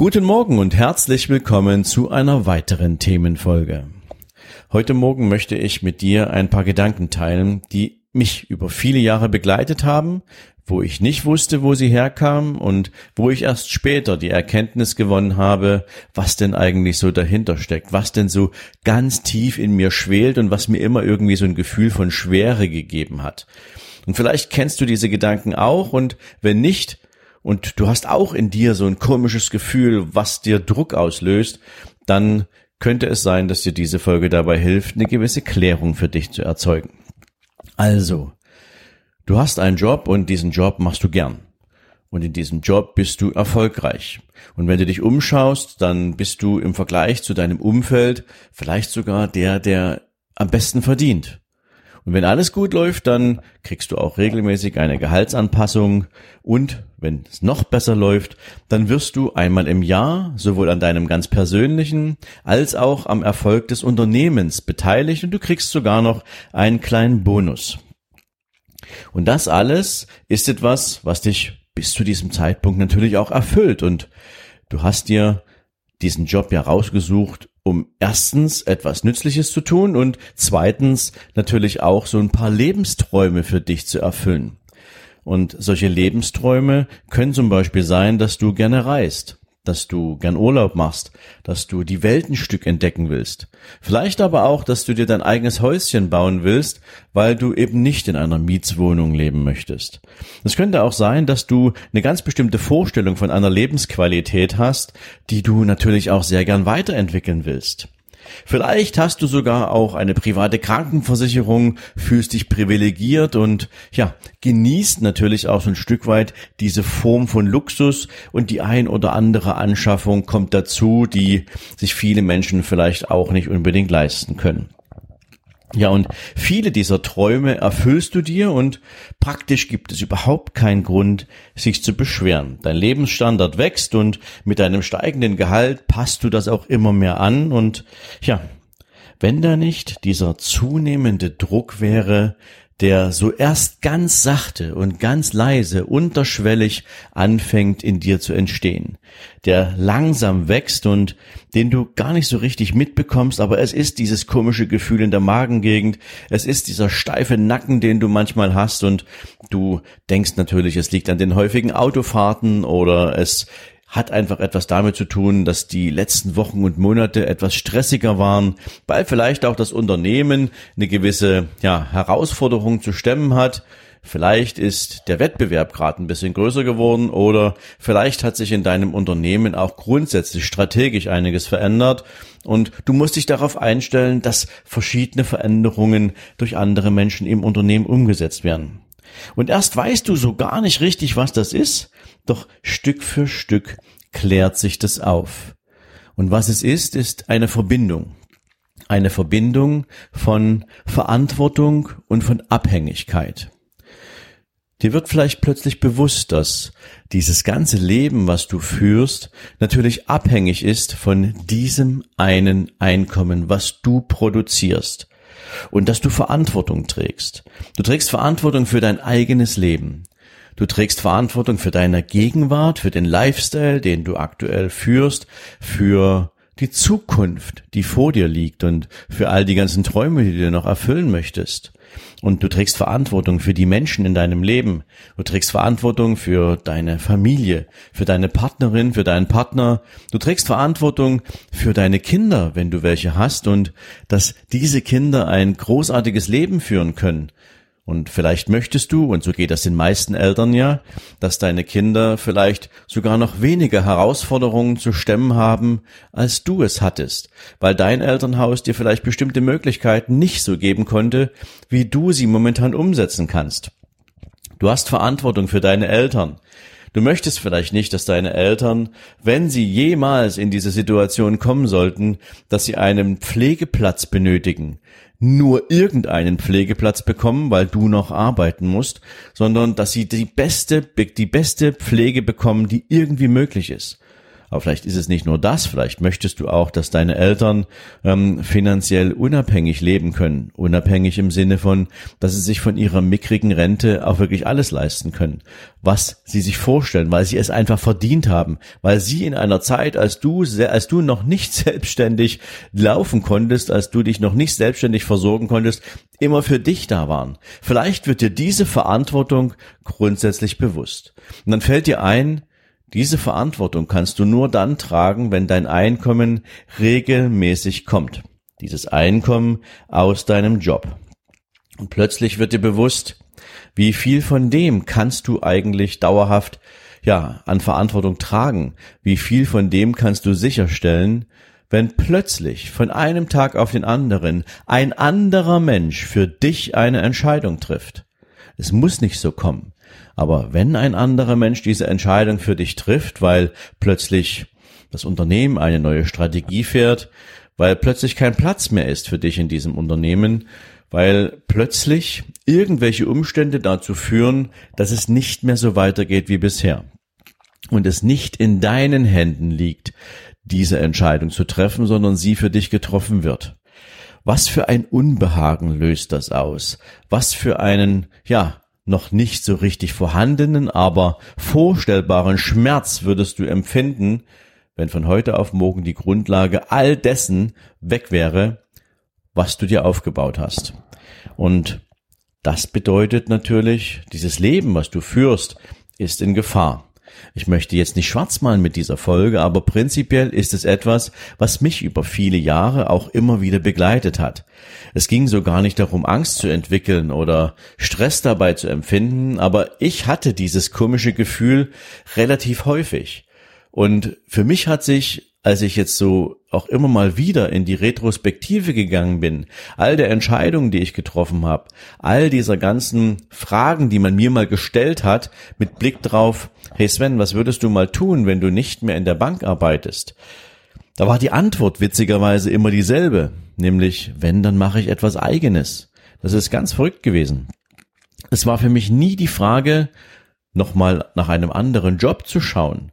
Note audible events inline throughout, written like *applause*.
Guten Morgen und herzlich willkommen zu einer weiteren Themenfolge. Heute Morgen möchte ich mit dir ein paar Gedanken teilen, die mich über viele Jahre begleitet haben, wo ich nicht wusste, wo sie herkamen und wo ich erst später die Erkenntnis gewonnen habe, was denn eigentlich so dahinter steckt, was denn so ganz tief in mir schwelt und was mir immer irgendwie so ein Gefühl von Schwere gegeben hat. Und vielleicht kennst du diese Gedanken auch und wenn nicht, und du hast auch in dir so ein komisches Gefühl, was dir Druck auslöst, dann könnte es sein, dass dir diese Folge dabei hilft, eine gewisse Klärung für dich zu erzeugen. Also, du hast einen Job und diesen Job machst du gern. Und in diesem Job bist du erfolgreich. Und wenn du dich umschaust, dann bist du im Vergleich zu deinem Umfeld vielleicht sogar der, der am besten verdient. Und wenn alles gut läuft, dann kriegst du auch regelmäßig eine Gehaltsanpassung und wenn es noch besser läuft, dann wirst du einmal im Jahr sowohl an deinem ganz persönlichen als auch am Erfolg des Unternehmens beteiligt und du kriegst sogar noch einen kleinen Bonus. Und das alles ist etwas, was dich bis zu diesem Zeitpunkt natürlich auch erfüllt und du hast dir diesen Job ja rausgesucht, um erstens etwas Nützliches zu tun und zweitens natürlich auch so ein paar Lebensträume für dich zu erfüllen. Und solche Lebensträume können zum Beispiel sein, dass du gerne reist dass du gern Urlaub machst, dass du die Welt ein Stück entdecken willst. Vielleicht aber auch, dass du dir dein eigenes Häuschen bauen willst, weil du eben nicht in einer Mietswohnung leben möchtest. Es könnte auch sein, dass du eine ganz bestimmte Vorstellung von einer Lebensqualität hast, die du natürlich auch sehr gern weiterentwickeln willst. Vielleicht hast du sogar auch eine private Krankenversicherung, fühlst dich privilegiert und ja, genießt natürlich auch so ein Stück weit diese Form von Luxus und die ein oder andere Anschaffung kommt dazu, die sich viele Menschen vielleicht auch nicht unbedingt leisten können. Ja, und viele dieser Träume erfüllst du dir und praktisch gibt es überhaupt keinen Grund, sich zu beschweren. Dein Lebensstandard wächst und mit deinem steigenden Gehalt passt du das auch immer mehr an und ja, wenn da nicht dieser zunehmende Druck wäre, der so erst ganz sachte und ganz leise, unterschwellig anfängt in dir zu entstehen, der langsam wächst und den du gar nicht so richtig mitbekommst, aber es ist dieses komische Gefühl in der Magengegend, es ist dieser steife Nacken, den du manchmal hast und du denkst natürlich, es liegt an den häufigen Autofahrten oder es hat einfach etwas damit zu tun, dass die letzten Wochen und Monate etwas stressiger waren, weil vielleicht auch das Unternehmen eine gewisse ja, Herausforderung zu stemmen hat. Vielleicht ist der Wettbewerb gerade ein bisschen größer geworden oder vielleicht hat sich in deinem Unternehmen auch grundsätzlich strategisch einiges verändert und du musst dich darauf einstellen, dass verschiedene Veränderungen durch andere Menschen im Unternehmen umgesetzt werden. Und erst weißt du so gar nicht richtig, was das ist, doch Stück für Stück klärt sich das auf. Und was es ist, ist eine Verbindung. Eine Verbindung von Verantwortung und von Abhängigkeit. Dir wird vielleicht plötzlich bewusst, dass dieses ganze Leben, was du führst, natürlich abhängig ist von diesem einen Einkommen, was du produzierst und dass du Verantwortung trägst. Du trägst Verantwortung für dein eigenes Leben. Du trägst Verantwortung für deine Gegenwart, für den Lifestyle, den du aktuell führst, für die Zukunft, die vor dir liegt und für all die ganzen Träume, die du noch erfüllen möchtest. Und du trägst Verantwortung für die Menschen in deinem Leben. Du trägst Verantwortung für deine Familie, für deine Partnerin, für deinen Partner. Du trägst Verantwortung für deine Kinder, wenn du welche hast und dass diese Kinder ein großartiges Leben führen können. Und vielleicht möchtest du, und so geht das den meisten Eltern ja, dass deine Kinder vielleicht sogar noch weniger Herausforderungen zu stemmen haben, als du es hattest, weil dein Elternhaus dir vielleicht bestimmte Möglichkeiten nicht so geben konnte, wie du sie momentan umsetzen kannst. Du hast Verantwortung für deine Eltern. Du möchtest vielleicht nicht, dass deine Eltern, wenn sie jemals in diese Situation kommen sollten, dass sie einen Pflegeplatz benötigen, nur irgendeinen Pflegeplatz bekommen, weil du noch arbeiten musst, sondern dass sie die beste, die beste Pflege bekommen, die irgendwie möglich ist. Aber vielleicht ist es nicht nur das, vielleicht möchtest du auch, dass deine Eltern ähm, finanziell unabhängig leben können. Unabhängig im Sinne von, dass sie sich von ihrer mickrigen Rente auch wirklich alles leisten können, was sie sich vorstellen, weil sie es einfach verdient haben, weil sie in einer Zeit, als du, als du noch nicht *laughs* selbstständig laufen konntest, als du dich noch nicht selbstständig versorgen konntest, immer für dich da waren. Vielleicht wird dir diese Verantwortung grundsätzlich bewusst. Und dann fällt dir ein, diese Verantwortung kannst du nur dann tragen, wenn dein Einkommen regelmäßig kommt. Dieses Einkommen aus deinem Job. Und plötzlich wird dir bewusst, wie viel von dem kannst du eigentlich dauerhaft ja, an Verantwortung tragen? Wie viel von dem kannst du sicherstellen, wenn plötzlich von einem Tag auf den anderen ein anderer Mensch für dich eine Entscheidung trifft? Es muss nicht so kommen. Aber wenn ein anderer Mensch diese Entscheidung für dich trifft, weil plötzlich das Unternehmen eine neue Strategie fährt, weil plötzlich kein Platz mehr ist für dich in diesem Unternehmen, weil plötzlich irgendwelche Umstände dazu führen, dass es nicht mehr so weitergeht wie bisher und es nicht in deinen Händen liegt, diese Entscheidung zu treffen, sondern sie für dich getroffen wird. Was für ein Unbehagen löst das aus? Was für einen, ja, noch nicht so richtig vorhandenen, aber vorstellbaren Schmerz würdest du empfinden, wenn von heute auf morgen die Grundlage all dessen weg wäre, was du dir aufgebaut hast. Und das bedeutet natürlich, dieses Leben, was du führst, ist in Gefahr. Ich möchte jetzt nicht schwarz malen mit dieser Folge, aber prinzipiell ist es etwas, was mich über viele Jahre auch immer wieder begleitet hat. Es ging so gar nicht darum, Angst zu entwickeln oder Stress dabei zu empfinden, aber ich hatte dieses komische Gefühl relativ häufig. Und für mich hat sich als ich jetzt so auch immer mal wieder in die Retrospektive gegangen bin, all der Entscheidungen, die ich getroffen habe, all dieser ganzen Fragen, die man mir mal gestellt hat, mit Blick drauf, hey Sven, was würdest du mal tun, wenn du nicht mehr in der Bank arbeitest? Da war die Antwort witzigerweise immer dieselbe, nämlich, wenn, dann mache ich etwas eigenes. Das ist ganz verrückt gewesen. Es war für mich nie die Frage, nochmal nach einem anderen Job zu schauen,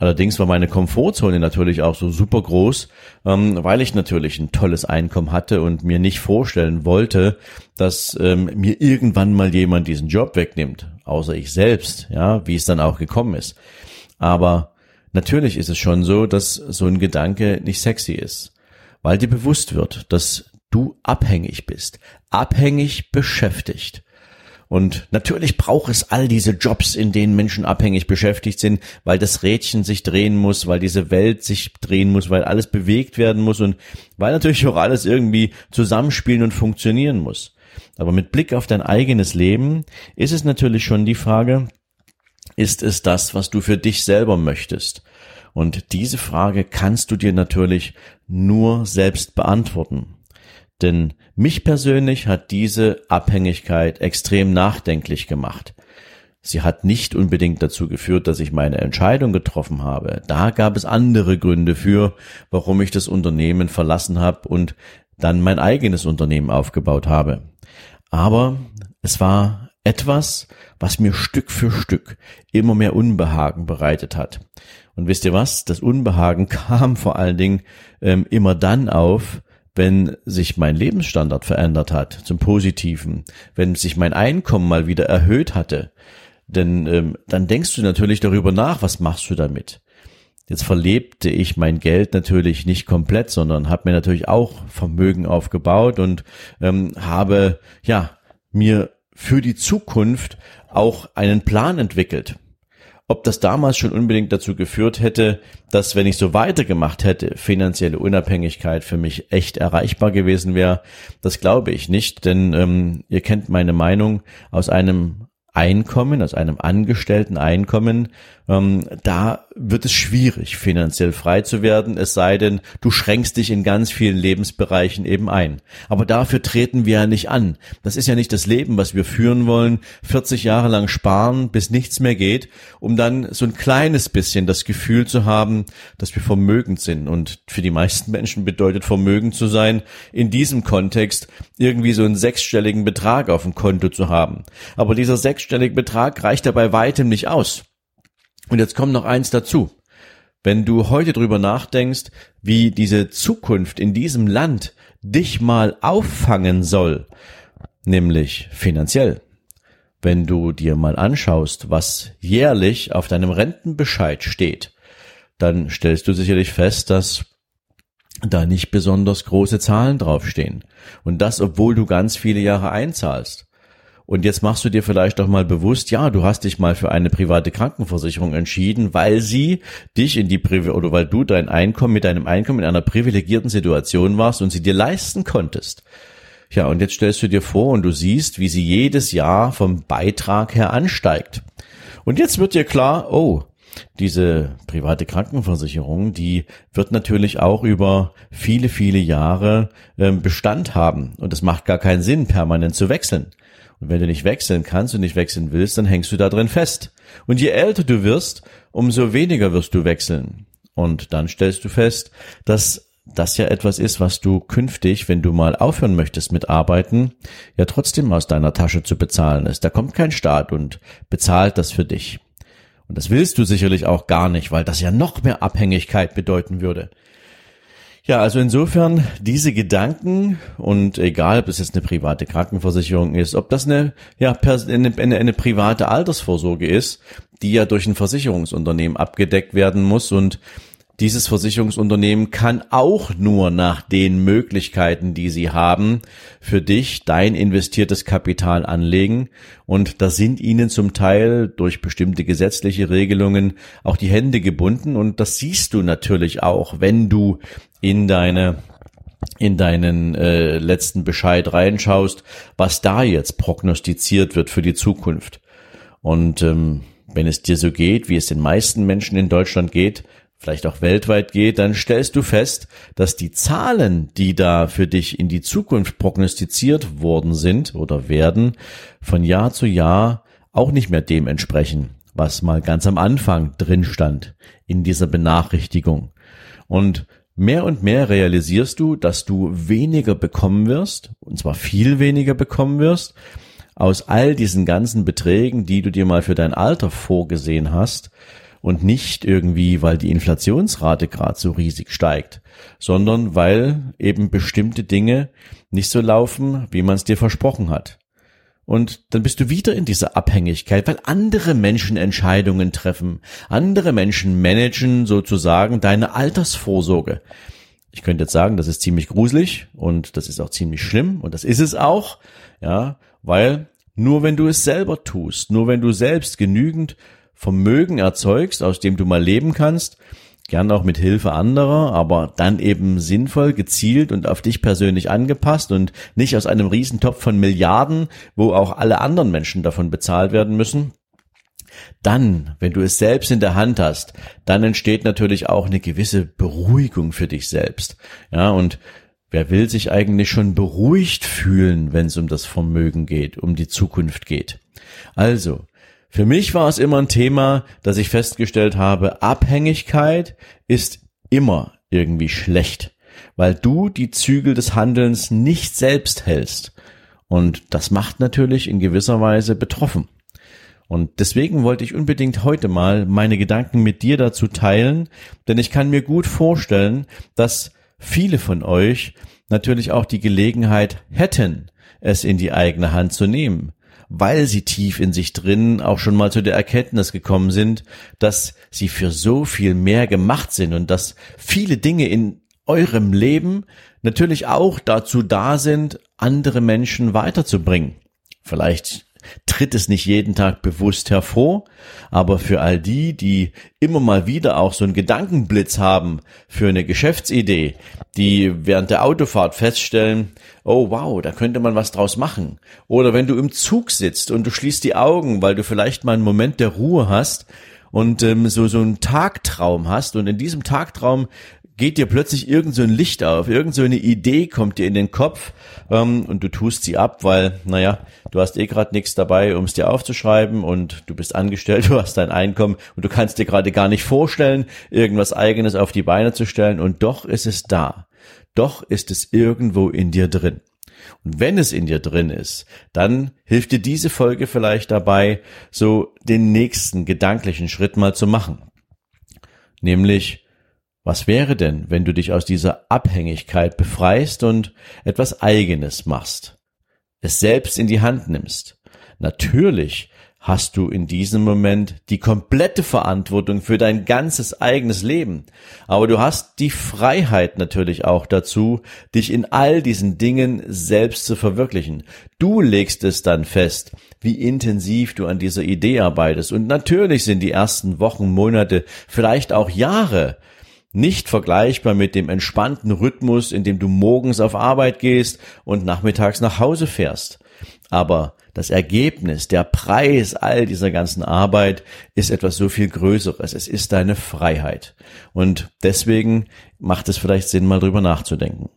Allerdings war meine Komfortzone natürlich auch so super groß, ähm, weil ich natürlich ein tolles Einkommen hatte und mir nicht vorstellen wollte, dass ähm, mir irgendwann mal jemand diesen Job wegnimmt, außer ich selbst, ja, wie es dann auch gekommen ist. Aber natürlich ist es schon so, dass so ein Gedanke nicht sexy ist, weil dir bewusst wird, dass du abhängig bist, abhängig beschäftigt. Und natürlich braucht es all diese Jobs, in denen Menschen abhängig beschäftigt sind, weil das Rädchen sich drehen muss, weil diese Welt sich drehen muss, weil alles bewegt werden muss und weil natürlich auch alles irgendwie zusammenspielen und funktionieren muss. Aber mit Blick auf dein eigenes Leben ist es natürlich schon die Frage, ist es das, was du für dich selber möchtest? Und diese Frage kannst du dir natürlich nur selbst beantworten. Denn mich persönlich hat diese Abhängigkeit extrem nachdenklich gemacht. Sie hat nicht unbedingt dazu geführt, dass ich meine Entscheidung getroffen habe. Da gab es andere Gründe für, warum ich das Unternehmen verlassen habe und dann mein eigenes Unternehmen aufgebaut habe. Aber es war etwas, was mir Stück für Stück immer mehr Unbehagen bereitet hat. Und wisst ihr was? Das Unbehagen *laughs* kam vor allen Dingen ähm, immer dann auf, wenn sich mein Lebensstandard verändert hat zum Positiven, wenn sich mein Einkommen mal wieder erhöht hatte, denn ähm, dann denkst du natürlich darüber nach, was machst du damit? Jetzt verlebte ich mein Geld natürlich nicht komplett, sondern habe mir natürlich auch Vermögen aufgebaut und ähm, habe ja mir für die Zukunft auch einen Plan entwickelt. Ob das damals schon unbedingt dazu geführt hätte, dass, wenn ich so weitergemacht hätte, finanzielle Unabhängigkeit für mich echt erreichbar gewesen wäre, das glaube ich nicht, denn ähm, ihr kennt meine Meinung. Aus einem Einkommen, aus einem angestellten Einkommen, ähm, da wird es schwierig, finanziell frei zu werden, es sei denn, du schränkst dich in ganz vielen Lebensbereichen eben ein. Aber dafür treten wir ja nicht an. Das ist ja nicht das Leben, was wir führen wollen, 40 Jahre lang sparen, bis nichts mehr geht, um dann so ein kleines bisschen das Gefühl zu haben, dass wir vermögend sind. Und für die meisten Menschen bedeutet vermögend zu sein, in diesem Kontext irgendwie so einen sechsstelligen Betrag auf dem Konto zu haben. Aber dieser sechsstellige Betrag reicht ja bei weitem nicht aus. Und jetzt kommt noch eins dazu. Wenn du heute drüber nachdenkst, wie diese Zukunft in diesem Land dich mal auffangen soll, nämlich finanziell, wenn du dir mal anschaust, was jährlich auf deinem Rentenbescheid steht, dann stellst du sicherlich fest, dass da nicht besonders große Zahlen draufstehen. Und das, obwohl du ganz viele Jahre einzahlst. Und jetzt machst du dir vielleicht doch mal bewusst, ja, du hast dich mal für eine private Krankenversicherung entschieden, weil sie dich in die Privi oder weil du dein Einkommen mit deinem Einkommen in einer privilegierten Situation warst und sie dir leisten konntest. Ja, und jetzt stellst du dir vor und du siehst, wie sie jedes Jahr vom Beitrag her ansteigt. Und jetzt wird dir klar, oh, diese private Krankenversicherung, die wird natürlich auch über viele, viele Jahre äh, Bestand haben. Und es macht gar keinen Sinn, permanent zu wechseln. Und wenn du nicht wechseln kannst und nicht wechseln willst, dann hängst du da drin fest. Und je älter du wirst, umso weniger wirst du wechseln. Und dann stellst du fest, dass das ja etwas ist, was du künftig, wenn du mal aufhören möchtest mit Arbeiten, ja trotzdem aus deiner Tasche zu bezahlen ist. Da kommt kein Staat und bezahlt das für dich. Und das willst du sicherlich auch gar nicht, weil das ja noch mehr Abhängigkeit bedeuten würde. Ja, also insofern diese Gedanken und egal, ob es jetzt eine private Krankenversicherung ist, ob das eine, ja, eine, eine, private Altersvorsorge ist, die ja durch ein Versicherungsunternehmen abgedeckt werden muss und dieses Versicherungsunternehmen kann auch nur nach den Möglichkeiten, die sie haben, für dich dein investiertes Kapital anlegen. Und da sind ihnen zum Teil durch bestimmte gesetzliche Regelungen auch die Hände gebunden. Und das siehst du natürlich auch, wenn du in deine in deinen äh, letzten Bescheid reinschaust, was da jetzt prognostiziert wird für die Zukunft. Und ähm, wenn es dir so geht, wie es den meisten Menschen in Deutschland geht, vielleicht auch weltweit geht, dann stellst du fest, dass die Zahlen, die da für dich in die Zukunft prognostiziert worden sind oder werden, von Jahr zu Jahr auch nicht mehr dem entsprechen, was mal ganz am Anfang drin stand in dieser Benachrichtigung. Und mehr und mehr realisierst du, dass du weniger bekommen wirst, und zwar viel weniger bekommen wirst, aus all diesen ganzen Beträgen, die du dir mal für dein Alter vorgesehen hast, und nicht irgendwie, weil die Inflationsrate gerade so riesig steigt, sondern weil eben bestimmte Dinge nicht so laufen, wie man es dir versprochen hat. Und dann bist du wieder in dieser Abhängigkeit, weil andere Menschen Entscheidungen treffen. Andere Menschen managen sozusagen deine Altersvorsorge. Ich könnte jetzt sagen, das ist ziemlich gruselig und das ist auch ziemlich schlimm und das ist es auch, ja, weil nur wenn du es selber tust, nur wenn du selbst genügend Vermögen erzeugst, aus dem du mal leben kannst, gern auch mit Hilfe anderer, aber dann eben sinnvoll, gezielt und auf dich persönlich angepasst und nicht aus einem Riesentopf von Milliarden, wo auch alle anderen Menschen davon bezahlt werden müssen. Dann, wenn du es selbst in der Hand hast, dann entsteht natürlich auch eine gewisse Beruhigung für dich selbst. Ja, und wer will sich eigentlich schon beruhigt fühlen, wenn es um das Vermögen geht, um die Zukunft geht? Also, für mich war es immer ein Thema, dass ich festgestellt habe, Abhängigkeit ist immer irgendwie schlecht, weil du die Zügel des Handelns nicht selbst hältst. Und das macht natürlich in gewisser Weise betroffen. Und deswegen wollte ich unbedingt heute mal meine Gedanken mit dir dazu teilen, denn ich kann mir gut vorstellen, dass viele von euch natürlich auch die Gelegenheit hätten, es in die eigene Hand zu nehmen weil sie tief in sich drin auch schon mal zu der Erkenntnis gekommen sind, dass sie für so viel mehr gemacht sind und dass viele Dinge in eurem Leben natürlich auch dazu da sind, andere Menschen weiterzubringen. Vielleicht tritt es nicht jeden Tag bewusst hervor, aber für all die, die immer mal wieder auch so einen Gedankenblitz haben für eine Geschäftsidee, die während der Autofahrt feststellen, oh wow, da könnte man was draus machen. Oder wenn du im Zug sitzt und du schließt die Augen, weil du vielleicht mal einen Moment der Ruhe hast und ähm, so so einen Tagtraum hast und in diesem Tagtraum geht dir plötzlich irgend so ein Licht auf, irgend so eine Idee kommt dir in den Kopf ähm, und du tust sie ab, weil, naja, du hast eh gerade nichts dabei, um es dir aufzuschreiben und du bist angestellt, *laughs* du hast dein Einkommen und du kannst dir gerade gar nicht vorstellen, irgendwas eigenes auf die Beine zu stellen und doch ist es da. Doch ist es irgendwo in dir drin. Und wenn es in dir drin ist, dann hilft dir diese Folge vielleicht dabei, so den nächsten gedanklichen Schritt mal zu machen. Nämlich was wäre denn, wenn du dich aus dieser Abhängigkeit befreist und etwas eigenes machst? Es selbst in die Hand nimmst. Natürlich hast du in diesem Moment die komplette Verantwortung für dein ganzes eigenes Leben. Aber du hast die Freiheit natürlich auch dazu, dich in all diesen Dingen selbst zu verwirklichen. Du legst es dann fest, wie intensiv du an dieser Idee arbeitest. Und natürlich sind die ersten Wochen, Monate, vielleicht auch Jahre nicht vergleichbar mit dem entspannten Rhythmus, in dem du morgens auf Arbeit gehst und nachmittags nach Hause fährst. Aber das Ergebnis, der Preis all dieser ganzen Arbeit ist etwas so viel Größeres. Es ist deine Freiheit. Und deswegen macht es vielleicht Sinn, mal drüber nachzudenken.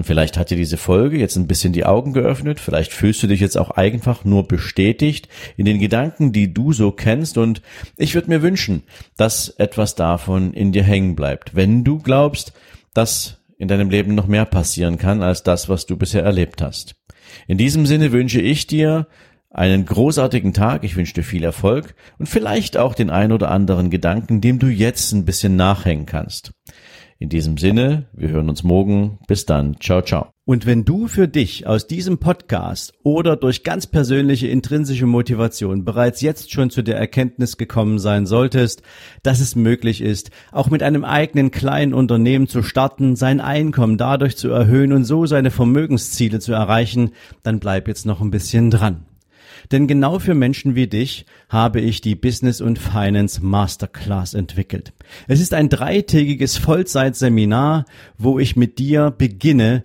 Und vielleicht hat dir diese Folge jetzt ein bisschen die Augen geöffnet, vielleicht fühlst du dich jetzt auch einfach nur bestätigt in den Gedanken, die du so kennst und ich würde mir wünschen, dass etwas davon in dir hängen bleibt, wenn du glaubst, dass in deinem Leben noch mehr passieren kann als das, was du bisher erlebt hast. In diesem Sinne wünsche ich dir einen großartigen Tag, ich wünsche dir viel Erfolg und vielleicht auch den ein oder anderen Gedanken, dem du jetzt ein bisschen nachhängen kannst. In diesem Sinne, wir hören uns morgen. Bis dann. Ciao, ciao. Und wenn du für dich aus diesem Podcast oder durch ganz persönliche intrinsische Motivation bereits jetzt schon zu der Erkenntnis gekommen sein solltest, dass es möglich ist, auch mit einem eigenen kleinen Unternehmen zu starten, sein Einkommen dadurch zu erhöhen und so seine Vermögensziele zu erreichen, dann bleib jetzt noch ein bisschen dran. Denn genau für Menschen wie dich habe ich die Business und Finance Masterclass entwickelt. Es ist ein dreitägiges Vollzeitseminar, wo ich mit dir beginne,